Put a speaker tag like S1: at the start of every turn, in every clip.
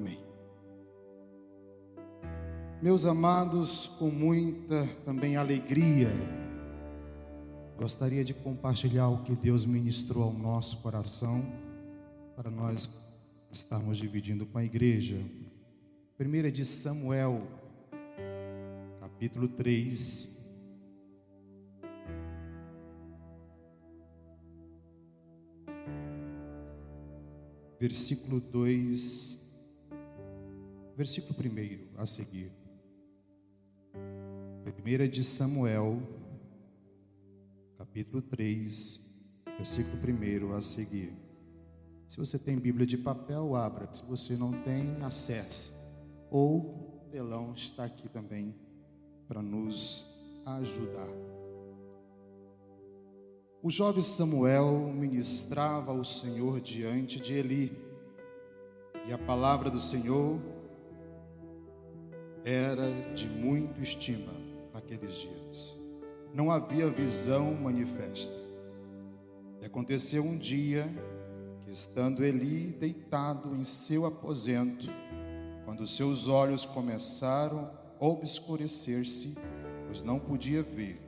S1: Amém. Meus amados, com muita também alegria, gostaria de compartilhar o que Deus ministrou ao nosso coração para nós estarmos dividindo com a igreja. Primeira de Samuel, capítulo 3, versículo 2, versículo 1 a seguir. Primeira de Samuel, capítulo 3, versículo 1 a seguir. Se você tem Bíblia de papel, abra. Se você não tem, acesse. Ou o telão está aqui também para nos ajudar. O jovem Samuel ministrava ao Senhor diante de Eli, e a palavra do Senhor era de muito estima naqueles dias. Não havia visão manifesta. E aconteceu um dia que, estando Eli deitado em seu aposento, quando seus olhos começaram a obscurecer-se, pois não podia ver,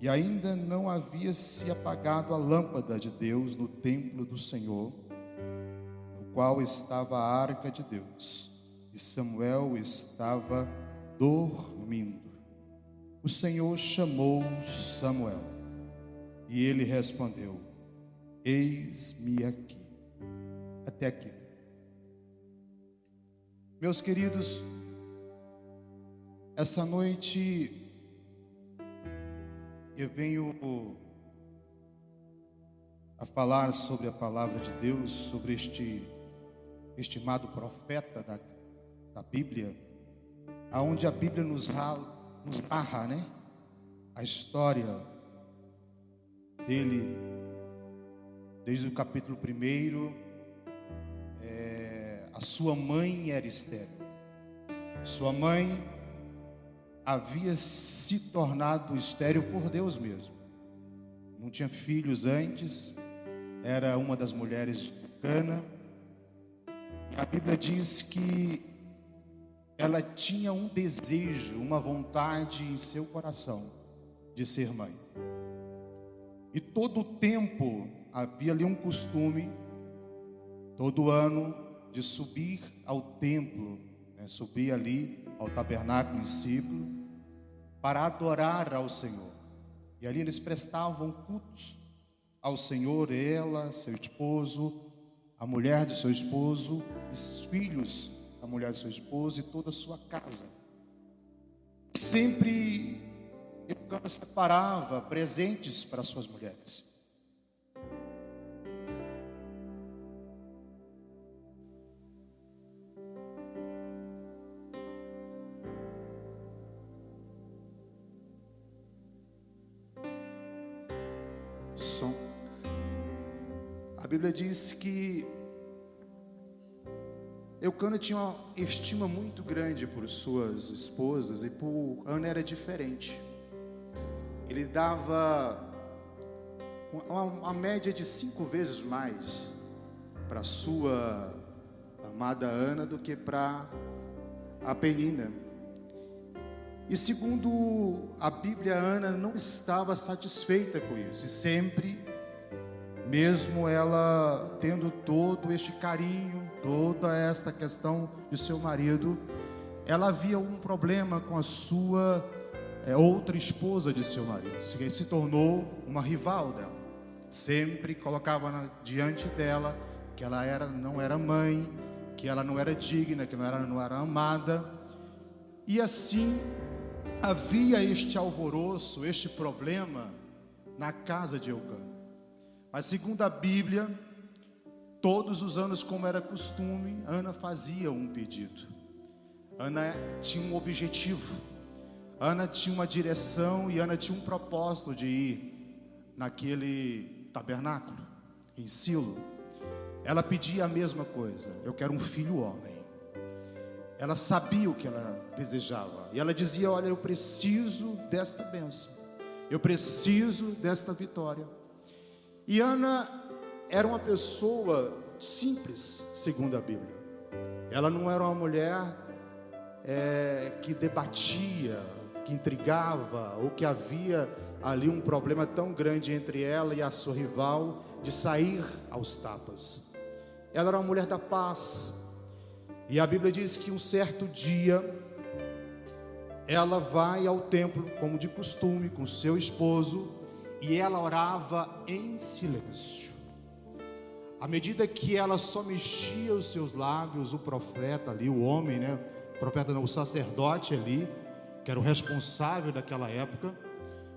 S1: e ainda não havia se apagado a lâmpada de Deus no templo do Senhor, no qual estava a arca de Deus, e Samuel estava dormindo. O Senhor chamou Samuel, e ele respondeu: Eis-me aqui. Até aqui. Meus queridos, essa noite eu venho a falar sobre a palavra de Deus, sobre este estimado profeta da, da Bíblia, aonde a Bíblia nos, nos narra, né? A história dele, desde o capítulo 1, é, a sua mãe era estéril. Sua mãe havia se tornado estéril por Deus mesmo. Não tinha filhos antes, era uma das mulheres de Cana. A Bíblia diz que ela tinha um desejo, uma vontade em seu coração de ser mãe. E todo o tempo havia ali um costume, todo ano, de subir ao templo, né, subir ali ao tabernáculo discípulo para adorar ao Senhor. E ali eles prestavam cultos ao Senhor, ela, seu esposo, a mulher de seu esposo, os filhos da mulher de seu esposo e toda a sua casa. Sempre Eucana separava presentes para suas mulheres. A Bíblia diz que Eucana tinha uma estima muito grande por suas esposas e por Ana era diferente. Ele dava uma, uma média de cinco vezes mais para sua amada Ana do que para a Penina. E segundo a Bíblia, Ana não estava satisfeita com isso e sempre mesmo ela tendo todo este carinho, toda esta questão de seu marido, ela havia um problema com a sua é, outra esposa de seu marido, que se tornou uma rival dela. Sempre colocava na, diante dela que ela era, não era mãe, que ela não era digna, que não era, não era amada. E assim havia este alvoroço, este problema na casa de Eucana. Mas segundo a Bíblia, todos os anos, como era costume, Ana fazia um pedido. Ana tinha um objetivo. Ana tinha uma direção e Ana tinha um propósito de ir naquele tabernáculo, em Silo. Ela pedia a mesma coisa: eu quero um filho homem. Ela sabia o que ela desejava. E ela dizia: Olha, eu preciso desta bênção. Eu preciso desta vitória. E Ana era uma pessoa simples, segundo a Bíblia. Ela não era uma mulher é, que debatia, que intrigava, ou que havia ali um problema tão grande entre ela e a sua rival de sair aos tapas. Ela era uma mulher da paz. E a Bíblia diz que um certo dia ela vai ao templo, como de costume, com seu esposo, e ela orava em silêncio. À medida que ela só mexia os seus lábios, o profeta ali, o homem, né? O profeta não, o sacerdote ali, que era o responsável daquela época,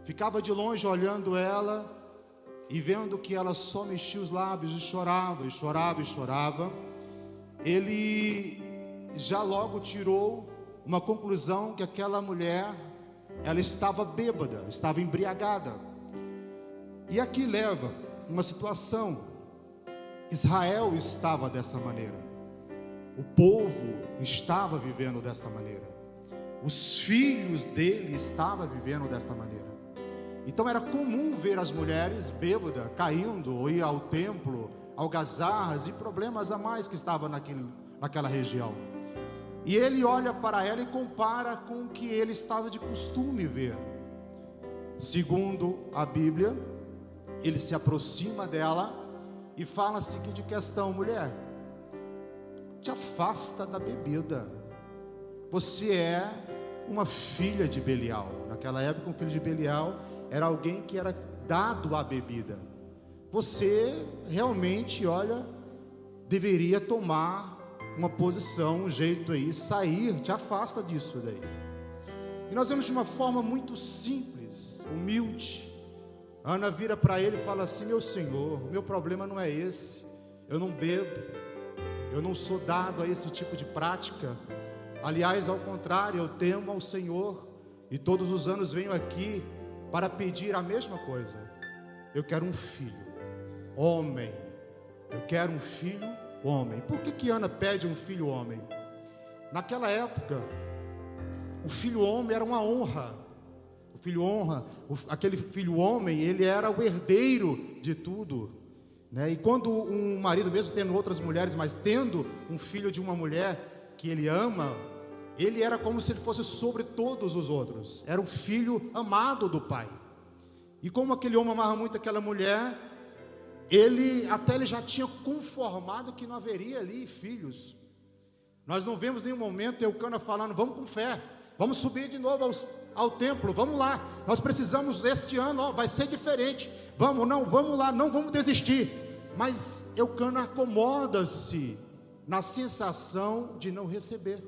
S1: ficava de longe olhando ela e vendo que ela só mexia os lábios e chorava, e chorava e chorava, ele já logo tirou uma conclusão que aquela mulher ela estava bêbada, estava embriagada. E aqui leva uma situação. Israel estava dessa maneira. O povo estava vivendo desta maneira. Os filhos dele estavam vivendo desta maneira. Então era comum ver as mulheres bêbadas caindo ou ir ao templo, algazarras e problemas a mais que estavam naquele, naquela região. E ele olha para ela e compara com o que ele estava de costume ver. Segundo a Bíblia, ele se aproxima dela e fala a seguinte questão: mulher, te afasta da bebida. Você é uma filha de Belial. Naquela época, um filho de Belial era alguém que era dado à bebida. Você realmente, olha, deveria tomar uma posição, um jeito aí, sair, te afasta disso daí. E nós vemos de uma forma muito simples, humilde. Ana vira para ele e fala assim: Meu senhor, o meu problema não é esse. Eu não bebo, eu não sou dado a esse tipo de prática. Aliás, ao contrário, eu temo ao Senhor e todos os anos venho aqui para pedir a mesma coisa. Eu quero um filho, homem. Eu quero um filho, homem. Por que, que Ana pede um filho, homem? Naquela época, o filho homem era uma honra. O filho honra, aquele filho homem, ele era o herdeiro de tudo. Né? E quando um marido, mesmo tendo outras mulheres, mas tendo um filho de uma mulher que ele ama, ele era como se ele fosse sobre todos os outros, era o filho amado do pai. E como aquele homem amava muito aquela mulher, ele até ele já tinha conformado que não haveria ali filhos. Nós não vemos nenhum momento Eucana falando, vamos com fé, vamos subir de novo ao, ao templo, vamos lá, nós precisamos este ano, ó, vai ser diferente, vamos, não, vamos lá, não vamos desistir. Mas Eucana acomoda-se na sensação de não receber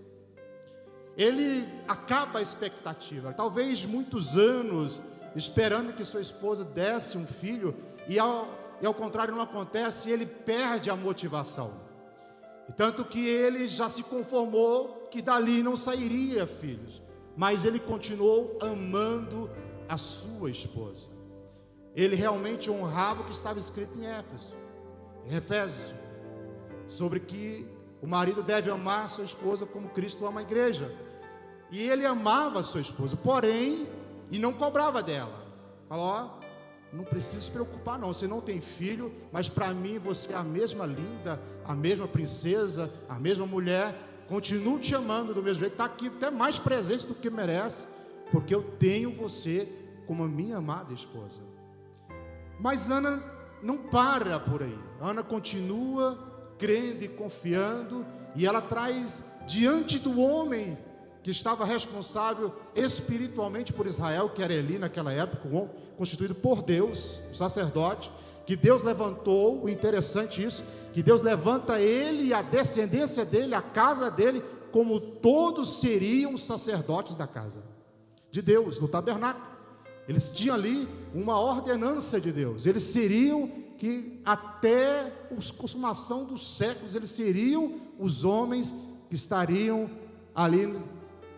S1: ele acaba a expectativa. Talvez muitos anos esperando que sua esposa desse um filho, e ao, e ao contrário não acontece, ele perde a motivação. E tanto que ele já se conformou que dali não sairia filhos, mas ele continuou amando a sua esposa. Ele realmente honrava o que estava escrito em Éfeso, em Efésios, sobre que o marido deve amar sua esposa como Cristo ama a igreja. E ele amava a sua esposa, porém, e não cobrava dela. Falou: ó, não precisa se preocupar, não. Você não tem filho, mas para mim você é a mesma linda, a mesma princesa, a mesma mulher. Continuo te amando do mesmo jeito, está aqui até mais presente do que merece, porque eu tenho você como a minha amada esposa. Mas Ana não para por aí. Ana continua crendo e confiando, e ela traz diante do homem que estava responsável espiritualmente por Israel, que era Eli naquela época, constituído por Deus, o sacerdote, que Deus levantou, o interessante isso, que Deus levanta ele e a descendência dele, a casa dele, como todos seriam sacerdotes da casa de Deus, no tabernáculo. Eles tinham ali uma ordenança de Deus, eles seriam que até a consumação dos séculos eles seriam os homens que estariam ali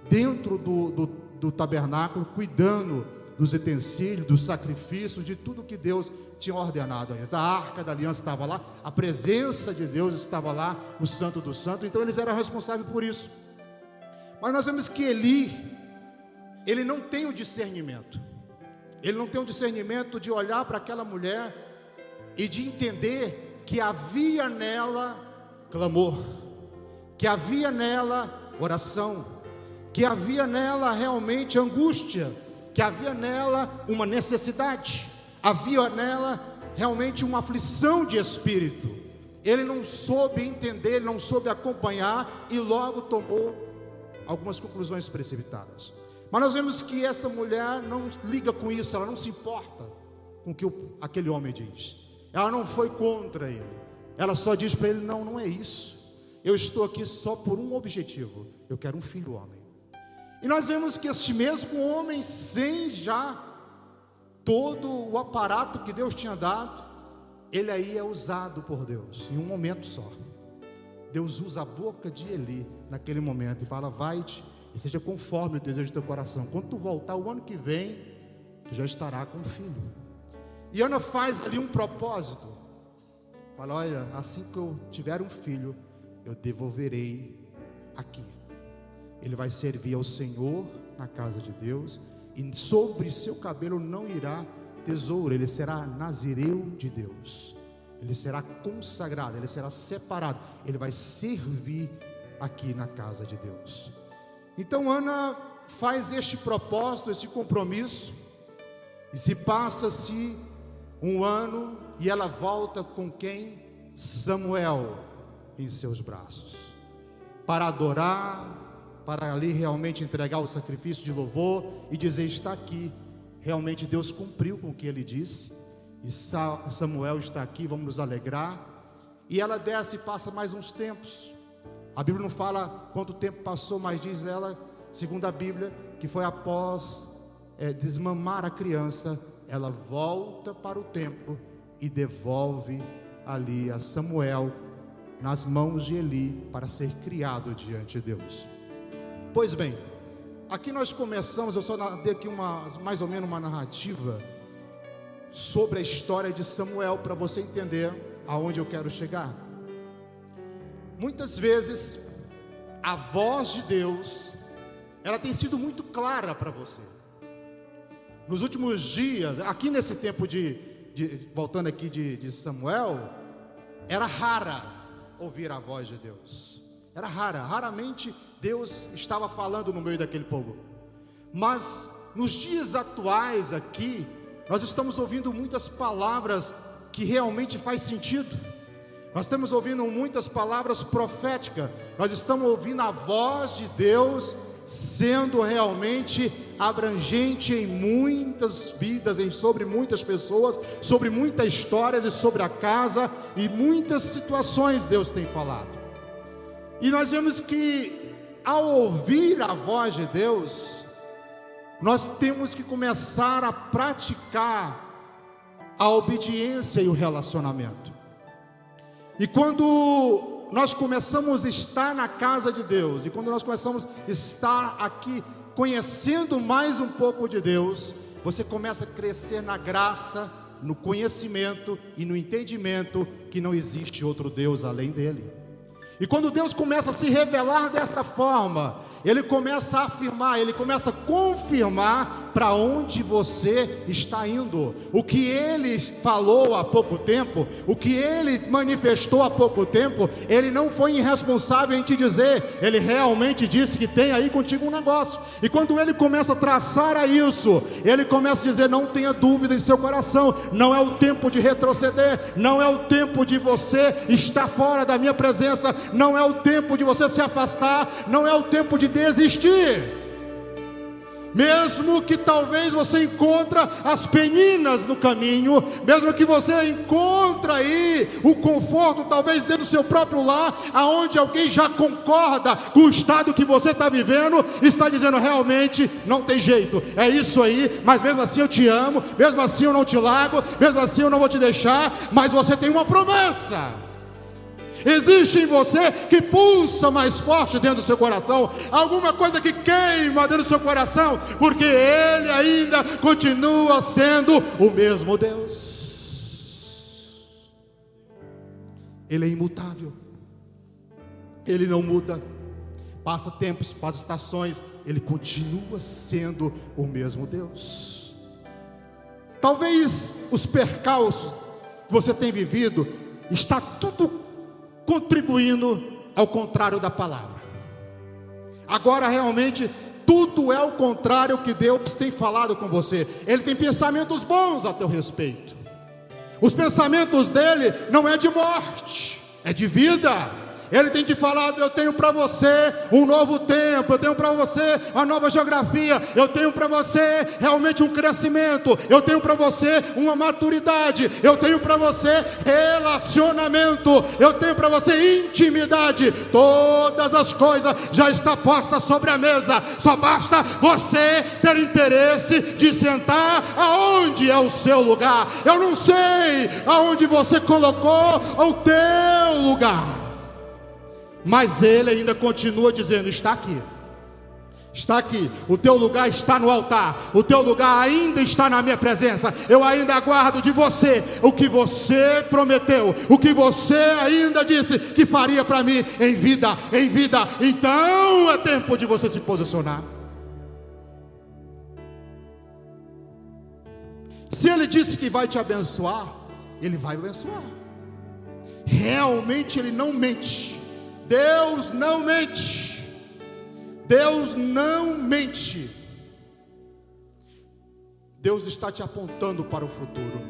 S1: dentro do, do, do tabernáculo, cuidando dos utensílios, dos sacrifícios, de tudo que Deus tinha ordenado a eles. A arca da aliança estava lá, a presença de Deus estava lá, o Santo do Santo, então eles eram responsáveis por isso. Mas nós vemos que Eli, ele não tem o discernimento, ele não tem o discernimento de olhar para aquela mulher e de entender que havia nela clamor,
S2: que havia nela oração, que havia nela realmente angústia, que havia nela uma necessidade, havia nela realmente uma aflição de espírito. Ele não soube entender, ele não soube acompanhar e logo tomou algumas conclusões precipitadas. Mas nós vemos que essa mulher não liga com isso, ela não se importa com o que aquele homem diz. Ela não foi contra ele. Ela só diz para ele: Não, não é isso. Eu estou aqui só por um objetivo. Eu quero um filho homem. E nós vemos que este mesmo homem, sem já todo o aparato que Deus tinha dado, ele aí é usado por Deus em um momento só. Deus usa a boca de Eli naquele momento e fala: Vai-te e seja conforme o desejo do teu coração. Quando tu voltar o ano que vem, tu já estará com o filho. E Ana faz ali um propósito. Fala: Olha, assim que eu tiver um filho, eu devolverei aqui. Ele vai servir ao Senhor na casa de Deus, e sobre seu cabelo não irá tesouro, ele será nazireu de Deus. Ele será consagrado, ele será separado, ele vai servir aqui na casa de Deus. Então Ana faz este propósito, esse compromisso, e se passa-se um ano e ela volta com quem? Samuel em seus braços, para adorar, para ali realmente entregar o sacrifício de louvor e dizer: está aqui, realmente Deus cumpriu com o que ele disse, e Samuel está aqui, vamos nos alegrar. E ela desce e passa mais uns tempos. A Bíblia não fala quanto tempo passou, mas diz ela, segundo a Bíblia, que foi após é, desmamar a criança, ela volta para o templo e devolve ali a Samuel nas mãos de Eli para ser criado diante de Deus. Pois bem, aqui nós começamos, eu só dei aqui uma, mais ou menos uma narrativa sobre a história de Samuel para você entender aonde eu quero chegar. Muitas vezes a voz de Deus ela tem sido muito clara para você. Nos últimos dias, aqui nesse tempo de, de voltando aqui de, de Samuel, era rara ouvir a voz de Deus. Era rara, raramente Deus estava falando no meio daquele povo. Mas nos dias atuais aqui, nós estamos ouvindo muitas palavras que realmente faz sentido. Nós estamos ouvindo muitas palavras proféticas. Nós estamos ouvindo a voz de Deus sendo realmente abrangente em muitas vidas, em sobre muitas pessoas, sobre muitas histórias e sobre a casa e muitas situações Deus tem falado. E nós vemos que ao ouvir a voz de Deus, nós temos que começar a praticar a obediência e o relacionamento. E quando nós começamos a estar na casa de Deus, e quando nós começamos a estar aqui conhecendo mais um pouco de Deus, você começa a crescer na graça, no conhecimento e no entendimento que não existe outro Deus além dele. E quando Deus começa a se revelar desta forma, Ele começa a afirmar, Ele começa a confirmar para onde você está indo. O que Ele falou há pouco tempo, o que Ele manifestou há pouco tempo, Ele não foi irresponsável em te dizer, Ele realmente disse que tem aí contigo um negócio. E quando Ele começa a traçar a isso, Ele começa a dizer: não tenha dúvida em seu coração, não é o tempo de retroceder, não é o tempo de você estar fora da minha presença não é o tempo de você se afastar, não é o tempo de desistir. Mesmo que talvez você encontra as peninas no caminho, mesmo que você encontra aí o conforto, talvez dentro do seu próprio lar, aonde alguém já concorda com o estado que você está vivendo, está dizendo realmente não tem jeito, é isso aí, mas mesmo assim eu te amo, mesmo assim eu não te largo, mesmo assim eu não vou te deixar, mas você tem uma promessa. Existe em você que pulsa mais forte dentro do seu coração, alguma coisa que queima dentro do seu coração, porque Ele ainda continua sendo o mesmo Deus. Ele é imutável, Ele não muda, passa tempos, passa estações, Ele continua sendo o mesmo Deus. Talvez os percalços que você tem vivido, está tudo contribuindo ao contrário da palavra. Agora realmente tudo é o contrário que Deus tem falado com você. Ele tem pensamentos bons a teu respeito. Os pensamentos dele não é de morte, é de vida. Ele tem te falado: eu tenho para você um novo tempo, eu tenho para você uma nova geografia, eu tenho para você realmente um crescimento, eu tenho para você uma maturidade, eu tenho para você relacionamento, eu tenho para você intimidade. Todas as coisas já estão postas sobre a mesa, só basta você ter interesse de sentar aonde é o seu lugar. Eu não sei aonde você colocou o teu lugar. Mas ele ainda continua dizendo: está aqui. Está aqui, o teu lugar está no altar, o teu lugar ainda está na minha presença. Eu ainda aguardo de você o que você prometeu, o que você ainda disse que faria para mim em vida, em vida. Então é tempo de você se posicionar. Se ele disse que vai te abençoar, ele vai abençoar. Realmente ele não mente. Deus não mente. Deus não mente. Deus está te apontando para o futuro.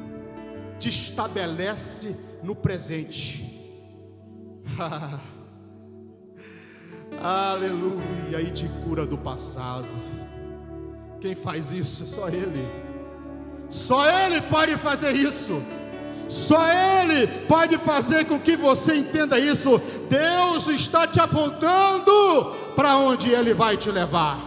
S2: Te estabelece no presente. Aleluia, e te cura do passado. Quem faz isso? Só Ele. Só Ele pode fazer isso. Só Ele pode fazer com que você entenda isso. Deus está te apontando para onde Ele vai te levar.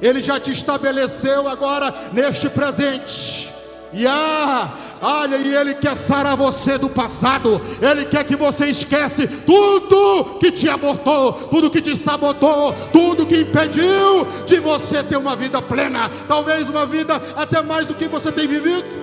S2: Ele já te estabeleceu agora neste presente. E ah, olha, e Ele quer sarar você do passado, Ele quer que você esquece tudo que te abortou, tudo que te sabotou, tudo que impediu de você ter uma vida plena, talvez uma vida até mais do que você tem vivido.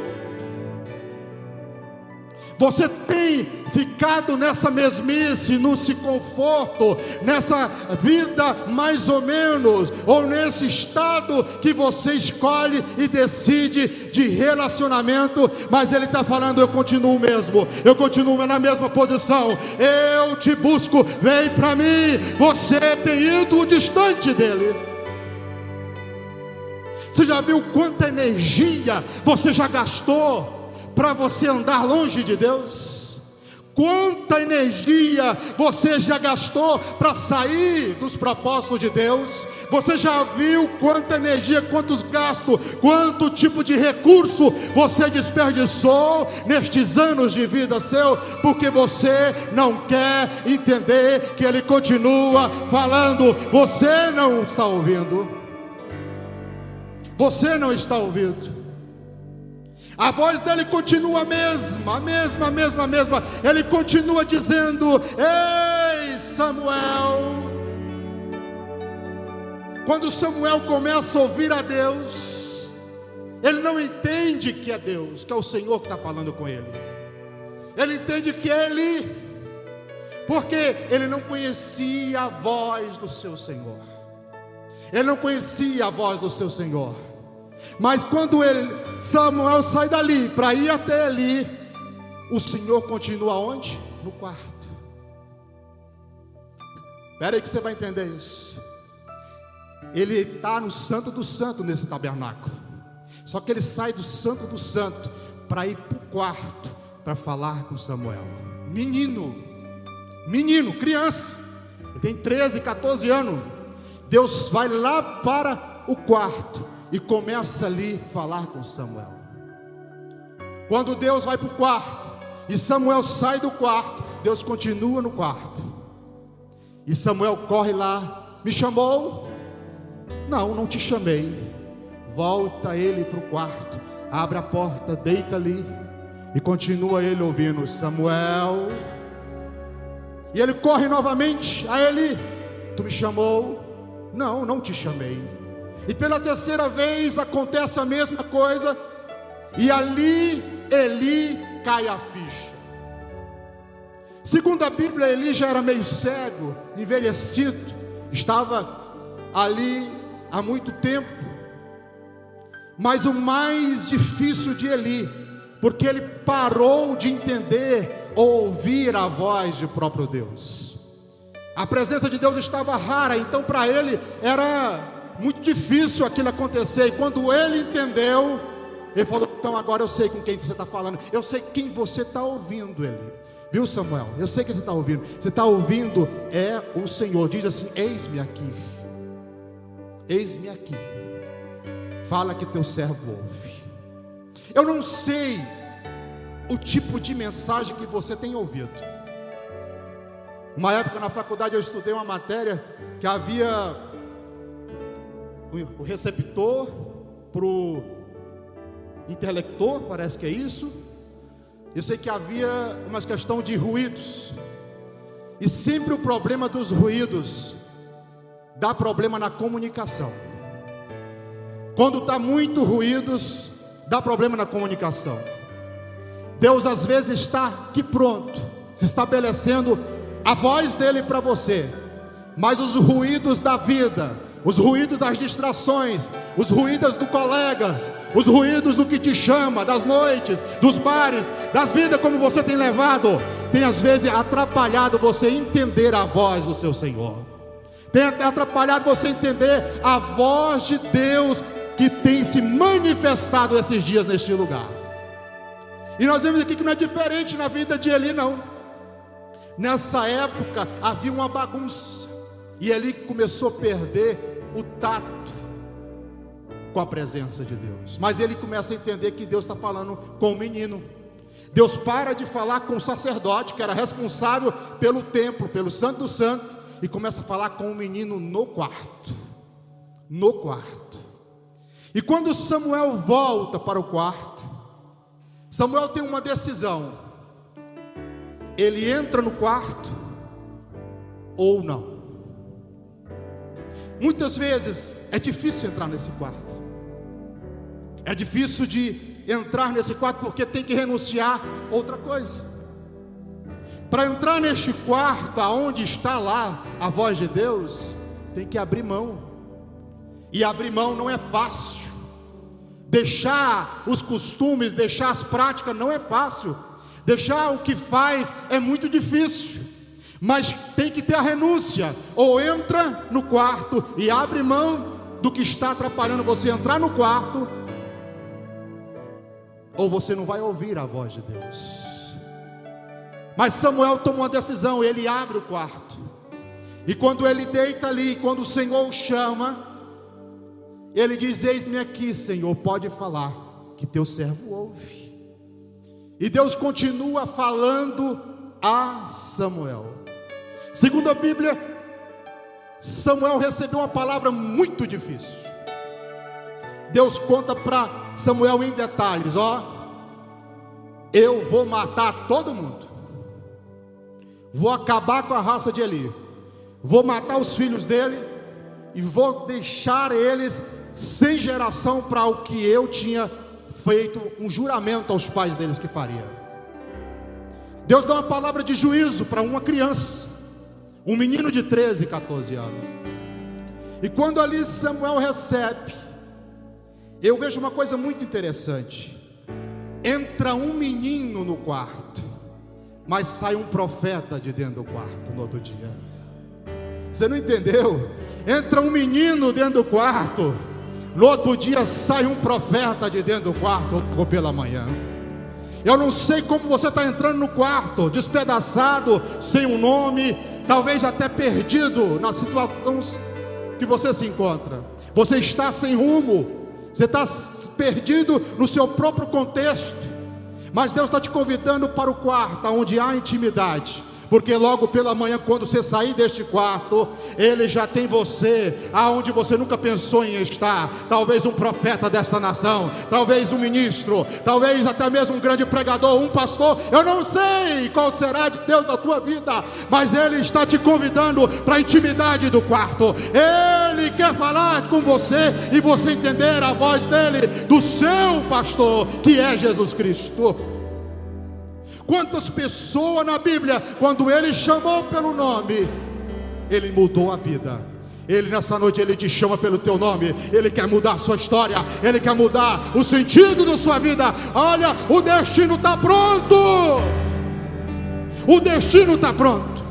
S2: Você tem ficado nessa mesmice, nesse conforto, nessa vida mais ou menos, ou nesse estado que você escolhe e decide de relacionamento, mas Ele está falando: eu continuo mesmo, eu continuo na mesma posição, eu te busco, vem para mim. Você tem ido distante dele. Você já viu quanta energia você já gastou? Para você andar longe de Deus? Quanta energia você já gastou para sair dos propósitos de Deus? Você já viu quanta energia, quantos gastos, quanto tipo de recurso você desperdiçou nestes anos de vida seu, porque você não quer entender que Ele continua falando, você não está ouvindo. Você não está ouvindo. A voz dele continua a mesma, a mesma, a mesma, a mesma. Ele continua dizendo: Ei, Samuel. Quando Samuel começa a ouvir a Deus, ele não entende que é Deus, que é o Senhor que está falando com ele. Ele entende que é ele, porque ele não conhecia a voz do seu Senhor. Ele não conhecia a voz do seu Senhor. Mas quando ele, Samuel sai dali para ir até ali, o Senhor continua onde? No quarto. Espera aí que você vai entender isso. Ele está no Santo do Santo nesse tabernáculo. Só que ele sai do Santo do Santo para ir para o quarto para falar com Samuel. Menino, menino, criança, ele tem 13, 14 anos. Deus vai lá para o quarto e começa ali falar com Samuel. Quando Deus vai para o quarto e Samuel sai do quarto, Deus continua no quarto. E Samuel corre lá, me chamou? Não, não te chamei. Volta ele para o quarto, abre a porta, deita ali e continua ele ouvindo Samuel. E ele corre novamente a ele. Tu me chamou? Não, não te chamei. E pela terceira vez acontece a mesma coisa. E ali Eli cai a ficha. Segundo a Bíblia, Eli já era meio cego, envelhecido, estava ali há muito tempo. Mas o mais difícil de Eli, porque ele parou de entender ou ouvir a voz de próprio Deus. A presença de Deus estava rara, então para ele era muito difícil aquilo acontecer. E quando ele entendeu, ele falou: Então agora eu sei com quem você está falando, eu sei quem você está ouvindo, ele. Viu, Samuel? Eu sei que você está ouvindo. Você está ouvindo é o Senhor. Diz assim: Eis-me aqui. Eis-me aqui. Fala que teu servo ouve. Eu não sei o tipo de mensagem que você tem ouvido. Uma época na faculdade eu estudei uma matéria que havia o receptor para o intelector, parece que é isso. Eu sei que havia uma questão de ruídos. E sempre o problema dos ruídos dá problema na comunicação. Quando está muito ruídos, dá problema na comunicação. Deus às vezes está aqui pronto, se estabelecendo a voz dele para você, mas os ruídos da vida, os ruídos das distrações, os ruídos dos colegas, os ruídos do que te chama, das noites, dos bares, das vidas como você tem levado, tem às vezes atrapalhado você entender a voz do seu Senhor. Tem atrapalhado você entender a voz de Deus que tem se manifestado esses dias neste lugar. E nós vemos aqui que não é diferente na vida de Eli, não. Nessa época havia uma bagunça, e Eli começou a perder o tato com a presença de Deus. Mas ele começa a entender que Deus está falando com o menino. Deus para de falar com o sacerdote, que era responsável pelo templo, pelo Santo do Santo, e começa a falar com o menino no quarto. No quarto. E quando Samuel volta para o quarto, Samuel tem uma decisão: ele entra no quarto ou não. Muitas vezes é difícil entrar nesse quarto, é difícil de entrar nesse quarto porque tem que renunciar outra coisa. Para entrar neste quarto, aonde está lá a voz de Deus, tem que abrir mão. E abrir mão não é fácil. Deixar os costumes, deixar as práticas não é fácil. Deixar o que faz é muito difícil. Mas tem que ter a renúncia. Ou entra no quarto e abre mão do que está atrapalhando você entrar no quarto, ou você não vai ouvir a voz de Deus. Mas Samuel tomou uma decisão, ele abre o quarto. E quando ele deita ali, quando o Senhor o chama, ele diz: Eis-me aqui, Senhor, pode falar, que teu servo ouve. E Deus continua falando a Samuel. Segundo a Bíblia, Samuel recebeu uma palavra muito difícil. Deus conta para Samuel em detalhes: Ó, eu vou matar todo mundo, vou acabar com a raça de Eli, vou matar os filhos dele e vou deixar eles sem geração para o que eu tinha feito um juramento aos pais deles que faria. Deus dá uma palavra de juízo para uma criança, um menino de 13, 14 anos. E quando ali Samuel recebe, eu vejo uma coisa muito interessante. Entra um menino no quarto, mas sai um profeta de dentro do quarto no outro dia. Você não entendeu? Entra um menino dentro do quarto, no outro dia sai um profeta de dentro do quarto, ou pela manhã. Eu não sei como você está entrando no quarto, despedaçado, sem um nome, talvez até perdido na situação que você se encontra. Você está sem rumo, você está perdido no seu próprio contexto. Mas Deus está te convidando para o quarto, onde há intimidade porque logo pela manhã, quando você sair deste quarto, Ele já tem você aonde você nunca pensou em estar. Talvez um profeta desta nação, talvez um ministro, talvez até mesmo um grande pregador, um pastor. Eu não sei qual será de Deus na tua vida, mas Ele está te convidando para a intimidade do quarto. Ele quer falar com você e você entender a voz dele, do seu pastor, que é Jesus Cristo. Quantas pessoas na Bíblia, quando ele chamou pelo nome, ele mudou a vida. Ele nessa noite ele te chama pelo teu nome. Ele quer mudar a sua história. Ele quer mudar o sentido da sua vida. Olha, o destino está pronto. O destino está pronto.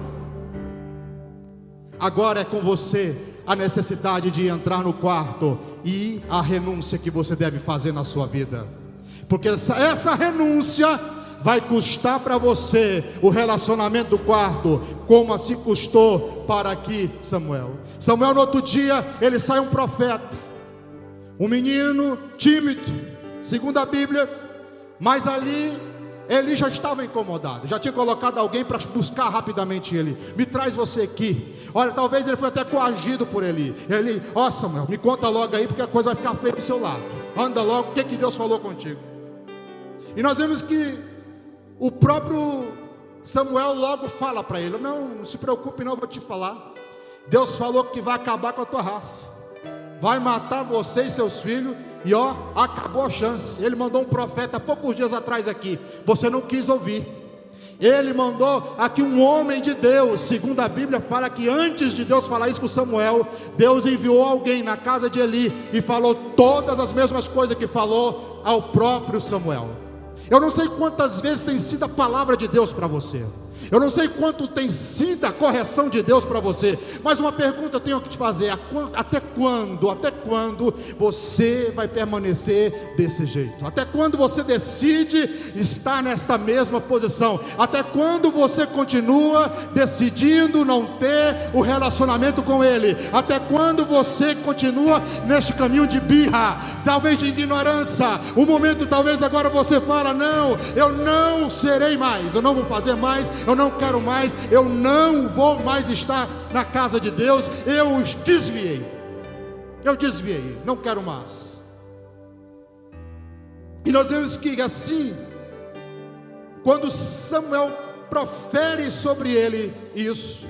S2: Agora é com você a necessidade de entrar no quarto e a renúncia que você deve fazer na sua vida. Porque essa, essa renúncia vai custar para você o relacionamento do quarto, como assim custou para aqui Samuel. Samuel no outro dia, ele sai um profeta, um menino tímido, segundo a Bíblia, mas ali ele já estava incomodado, já tinha colocado alguém para buscar rapidamente ele. Me traz você aqui. Olha, talvez ele foi até coagido por ele. Ele, ó oh, Samuel, me conta logo aí, porque a coisa vai ficar feia do seu lado. Anda logo, o que, que Deus falou contigo? E nós vemos que o próprio Samuel logo fala para ele: Não, não se preocupe, não, vou te falar. Deus falou que vai acabar com a tua raça, vai matar você e seus filhos, e ó, acabou a chance. Ele mandou um profeta poucos dias atrás aqui, você não quis ouvir. Ele mandou aqui um homem de Deus, segundo a Bíblia, fala que antes de Deus falar isso com Samuel, Deus enviou alguém na casa de Eli e falou todas as mesmas coisas que falou ao próprio Samuel. Eu não sei quantas vezes tem sido a palavra de Deus para você. Eu não sei quanto tem sido a correção de Deus para você, mas uma pergunta eu tenho que te fazer: até quando, até quando você vai permanecer desse jeito? Até quando você decide estar nesta mesma posição? Até quando você continua decidindo não ter o relacionamento com Ele? Até quando você continua neste caminho de birra, talvez de ignorância? O momento, talvez agora você fala: não, eu não serei mais, eu não vou fazer mais, eu não quero mais, eu não vou mais estar na casa de Deus, eu os desviei. Eu desviei, não quero mais. E nós vemos que assim, quando Samuel profere sobre ele isso,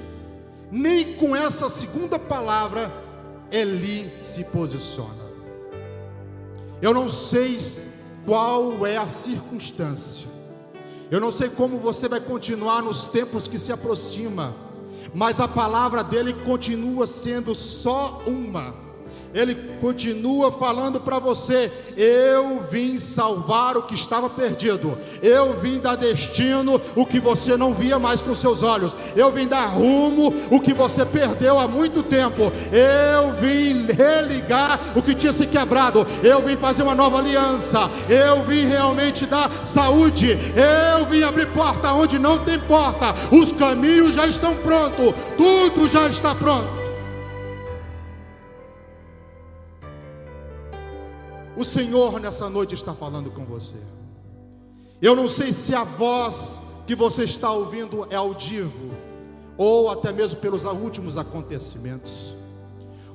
S2: nem com essa segunda palavra Eli se posiciona. Eu não sei qual é a circunstância, eu não sei como você vai continuar nos tempos que se aproxima, mas a palavra dele continua sendo só uma ele continua falando para você: eu vim salvar o que estava perdido, eu vim dar destino o que você não via mais com seus olhos, eu vim dar rumo o que você perdeu há muito tempo, eu vim religar o que tinha se quebrado, eu vim fazer uma nova aliança, eu vim realmente dar saúde, eu vim abrir porta onde não tem porta, os caminhos já estão prontos, tudo já está pronto. O Senhor nessa noite está falando com você. Eu não sei se a voz que você está ouvindo é audível, ou até mesmo pelos últimos acontecimentos,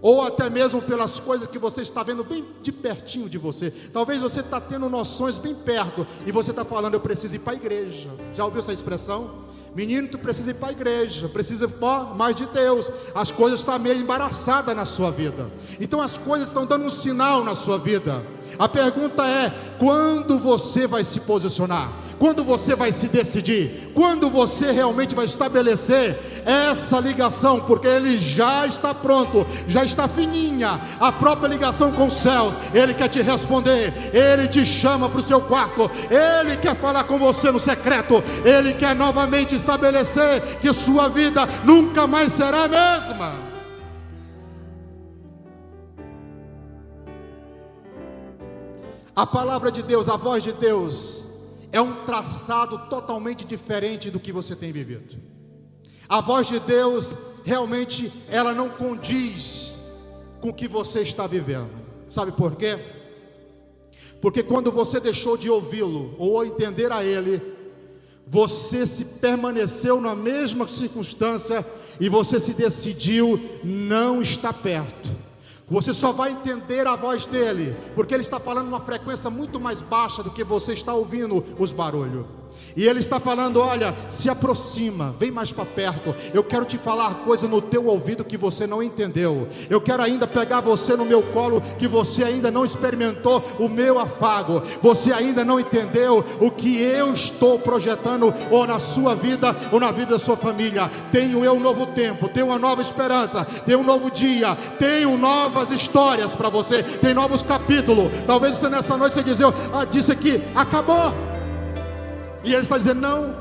S2: ou até mesmo pelas coisas que você está vendo bem de pertinho de você. Talvez você está tendo noções bem perto e você está falando, eu preciso ir para a igreja. Já ouviu essa expressão? Menino, tu precisa ir para a igreja, precisa mais de Deus. As coisas estão meio embaraçadas na sua vida. Então as coisas estão dando um sinal na sua vida. A pergunta é: quando você vai se posicionar? Quando você vai se decidir? Quando você realmente vai estabelecer essa ligação? Porque ele já está pronto, já está fininha a própria ligação com os céus. Ele quer te responder, ele te chama para o seu quarto, ele quer falar com você no secreto, ele quer novamente estabelecer que sua vida nunca mais será a mesma. A palavra de Deus, a voz de Deus, é um traçado totalmente diferente do que você tem vivido. A voz de Deus, realmente, ela não condiz com o que você está vivendo. Sabe por quê? Porque quando você deixou de ouvi-lo ou entender a Ele, você se permaneceu na mesma circunstância e você se decidiu não estar perto. Você só vai entender a voz dele, porque ele está falando uma frequência muito mais baixa do que você está ouvindo os barulhos. E ele está falando: olha, se aproxima, vem mais para perto. Eu quero te falar coisa no teu ouvido que você não entendeu. Eu quero ainda pegar você no meu colo que você ainda não experimentou o meu afago. Você ainda não entendeu o que eu estou projetando ou na sua vida ou na vida da sua família. Tenho eu um novo tempo, tenho uma nova esperança, tenho um novo dia, tenho novas histórias para você, tem novos capítulos. Talvez você nessa noite você dizer, ah, disse que acabou. E ele está dizendo: não,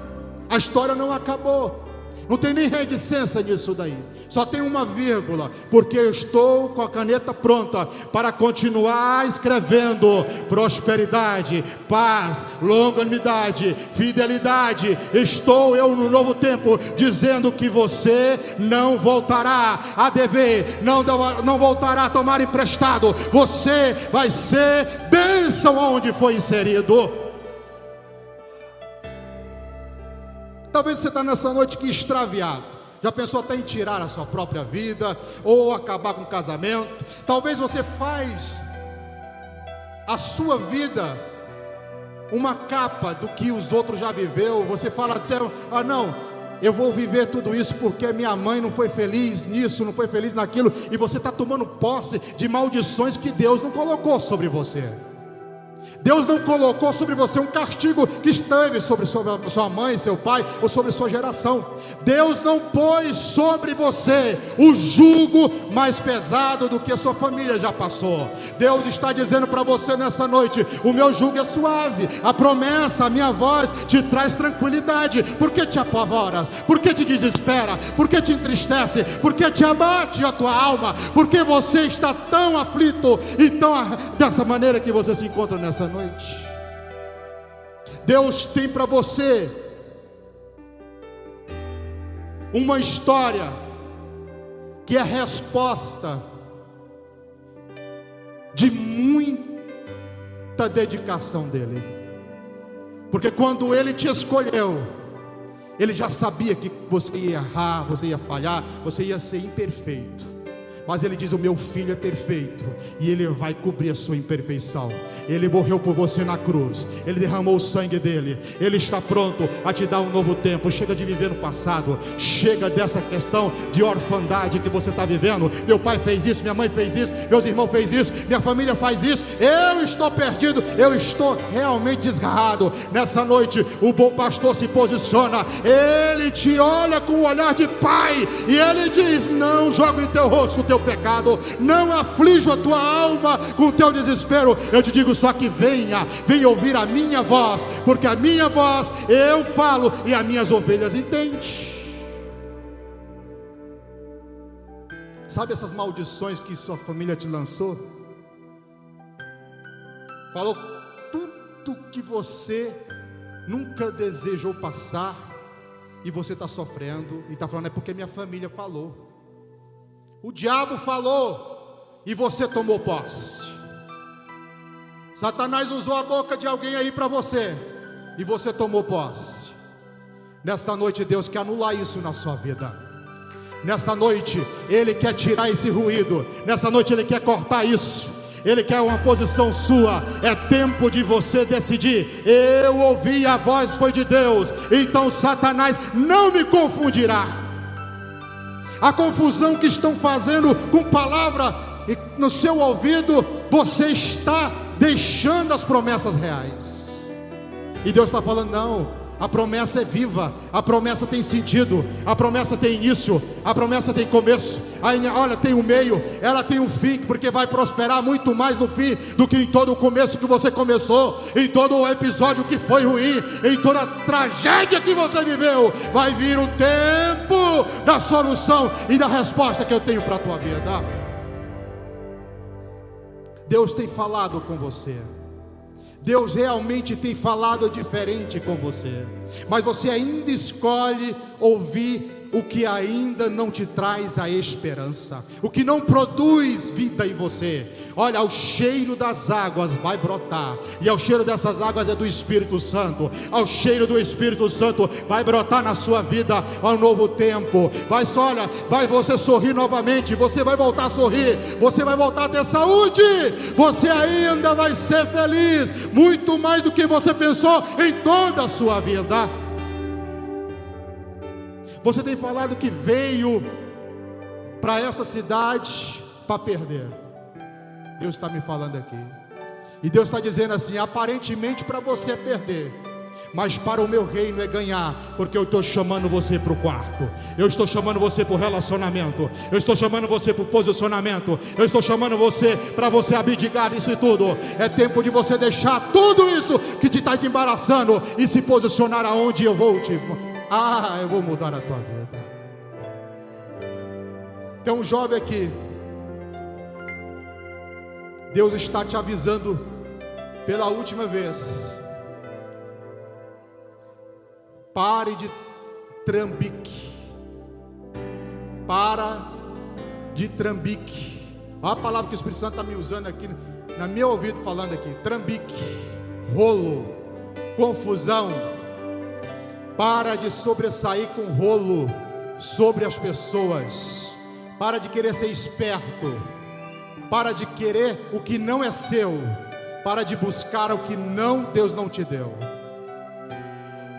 S2: a história não acabou. Não tem nem reticência nisso daí. Só tem uma vírgula, porque eu estou com a caneta pronta para continuar escrevendo prosperidade, paz, longanimidade, fidelidade. Estou eu no novo tempo dizendo que você não voltará a dever, não, não voltará a tomar emprestado. Você vai ser bênção onde foi inserido. Talvez você está nessa noite que extraviado. Já pensou até em tirar a sua própria vida ou acabar com o casamento? Talvez você faz a sua vida uma capa do que os outros já viveu. Você fala até, ah não, eu vou viver tudo isso porque minha mãe não foi feliz nisso, não foi feliz naquilo, e você está tomando posse de maldições que Deus não colocou sobre você. Deus não colocou sobre você um castigo que esteve sobre sua mãe, seu pai ou sobre sua geração. Deus não pôs sobre você o jugo mais pesado do que a sua família já passou. Deus está dizendo para você nessa noite: o meu jugo é suave, a promessa, a minha voz te traz tranquilidade. Por que te apavoras? Por que te desespera? Por que te entristece? Por que te abate a tua alma? Por que você está tão aflito e tão dessa maneira que você se encontra nessa noite. Deus tem para você uma história que é resposta de muita dedicação dele. Porque quando ele te escolheu, ele já sabia que você ia errar, você ia falhar, você ia ser imperfeito. Mas ele diz: O meu filho é perfeito e ele vai cobrir a sua imperfeição. Ele morreu por você na cruz, ele derramou o sangue dele. Ele está pronto a te dar um novo tempo. Chega de viver no passado, chega dessa questão de orfandade que você está vivendo. Meu pai fez isso, minha mãe fez isso, meus irmãos fez isso, minha família faz isso. Eu estou perdido, eu estou realmente desgarrado. Nessa noite, o bom pastor se posiciona, ele te olha com o olhar de pai e ele diz: Não joga em teu rosto teu pecado, não aflijo a tua alma com o teu desespero. Eu te digo só que venha, venha ouvir a minha voz, porque a minha voz eu falo e as minhas ovelhas entendem. Sabe essas maldições que sua família te lançou? Falou tudo que você nunca desejou passar e você está sofrendo e está falando é porque minha família falou. O diabo falou e você tomou posse. Satanás usou a boca de alguém aí para você e você tomou posse. Nesta noite, Deus quer anular isso na sua vida. Nesta noite, Ele quer tirar esse ruído. Nessa noite, Ele quer cortar isso. Ele quer uma posição sua. É tempo de você decidir. Eu ouvi a voz foi de Deus. Então Satanás não me confundirá a confusão que estão fazendo com palavra no seu ouvido, você está deixando as promessas reais. E Deus está falando: não, a promessa é viva, a promessa tem sentido, a promessa tem início, a promessa tem começo. Aí, olha, tem um meio, ela tem um fim, porque vai prosperar muito mais no fim do que em todo o começo que você começou, em todo o episódio que foi ruim, em toda a tragédia que você viveu. Vai vir o tempo da solução e da resposta que eu tenho para a tua vida. Deus tem falado com você. Deus realmente tem falado diferente com você, mas você ainda escolhe ouvir o que ainda não te traz a esperança, o que não produz vida em você. Olha, o cheiro das águas vai brotar, e ao cheiro dessas águas é do Espírito Santo. Ao cheiro do Espírito Santo vai brotar na sua vida um novo tempo. Vai olha, vai você sorrir novamente, você vai voltar a sorrir, você vai voltar a ter saúde. Você ainda vai ser feliz, muito mais do que você pensou em toda a sua vida. Você tem falado que veio para essa cidade para perder. Deus está me falando aqui. E Deus está dizendo assim: aparentemente para você é perder, mas para o meu reino é ganhar, porque eu estou chamando você para o quarto, eu estou chamando você para o relacionamento, eu estou chamando você para o posicionamento, eu estou chamando você para você abdicar isso tudo. É tempo de você deixar tudo isso que te está te embaraçando e se posicionar aonde eu vou te Ah, eu vou mudar a tua vida. Tem um jovem aqui. Deus está te avisando pela última vez. Pare de trambique. Para de trambique. Olha a palavra que o Espírito Santo está me usando aqui, na meu ouvido falando aqui: trambique, rolo, confusão. Para de sobressair com rolo sobre as pessoas. Para de querer ser esperto. Para de querer o que não é seu. Para de buscar o que não Deus não te deu.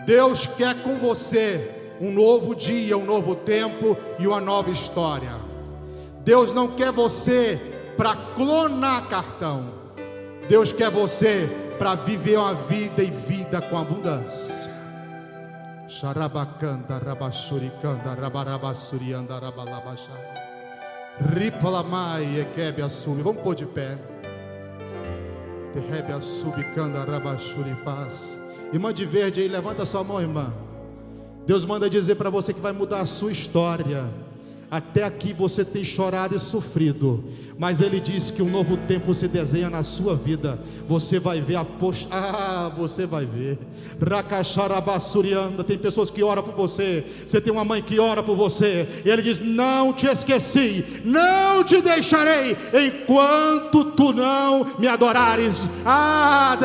S2: Deus quer com você um novo dia, um novo tempo e uma nova história. Deus não quer você para clonar cartão. Deus quer você para viver uma vida e vida com abundância. Xarabacanda, rabaxuricanda, rabarabassurianda, rabalabachá. Ripalamai, equebe assumi. Vamos pôr de pé. Terrebe assubicanda, rabaxurifaz. Irmã de verde aí, levanta sua mão, irmã. Deus manda dizer para você que vai mudar a sua história. Até aqui você tem chorado e sofrido, mas Ele diz que um novo tempo se desenha na sua vida. Você vai ver a. Ah, você vai ver. Rakacharabassurianda. Tem pessoas que oram por você. Você tem uma mãe que ora por você. E Ele diz: Não te esqueci, não te deixarei enquanto tu não me adorares. Ah,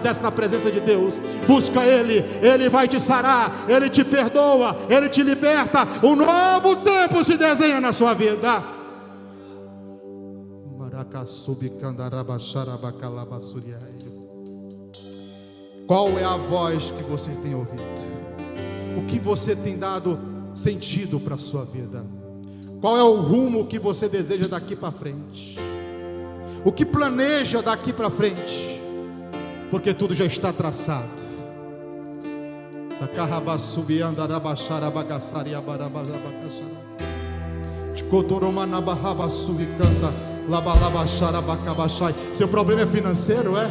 S2: desce na presença de Deus. Busca Ele, Ele vai te sarar, Ele te perdoa, Ele te liberta. Um novo tempo tempo se desenha na sua vida. Qual é a voz que você tem ouvido? O que você tem dado sentido para a sua vida? Qual é o rumo que você deseja daqui para frente? O que planeja daqui para frente? Porque tudo já está traçado. Seu problema é financeiro, é?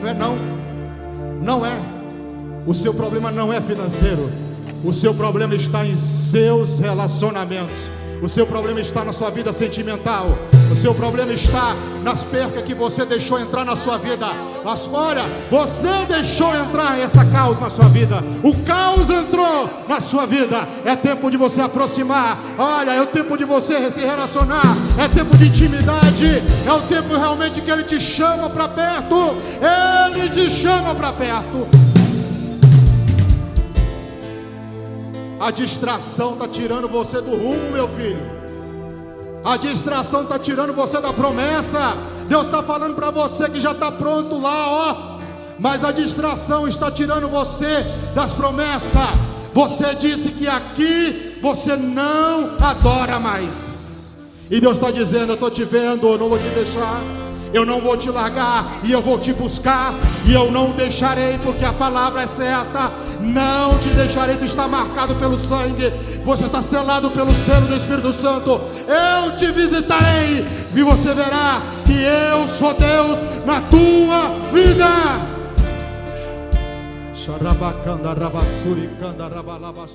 S2: Não é não. Não é. O seu problema não é financeiro. O seu problema está em seus relacionamentos. O seu problema está na sua vida sentimental. O seu problema está nas percas que você deixou entrar na sua vida. Mas olha, você deixou entrar essa caos na sua vida. O caos entrou na sua vida. É tempo de você aproximar. Olha, é o tempo de você se relacionar. É tempo de intimidade. É o tempo realmente que ele te chama para perto. Ele te chama para perto. A distração está tirando você do rumo, meu filho. A distração está tirando você da promessa. Deus está falando para você que já está pronto lá, ó. Mas a distração está tirando você das promessas. Você disse que aqui você não adora mais. E Deus está dizendo: Eu estou te vendo, eu não vou te deixar eu não vou te largar e eu vou te buscar e eu não deixarei, porque a palavra é certa. Não te deixarei, tu está marcado pelo sangue, você está selado pelo selo do Espírito Santo. Eu te visitarei e você verá que eu sou Deus na tua vida. Rabalaba.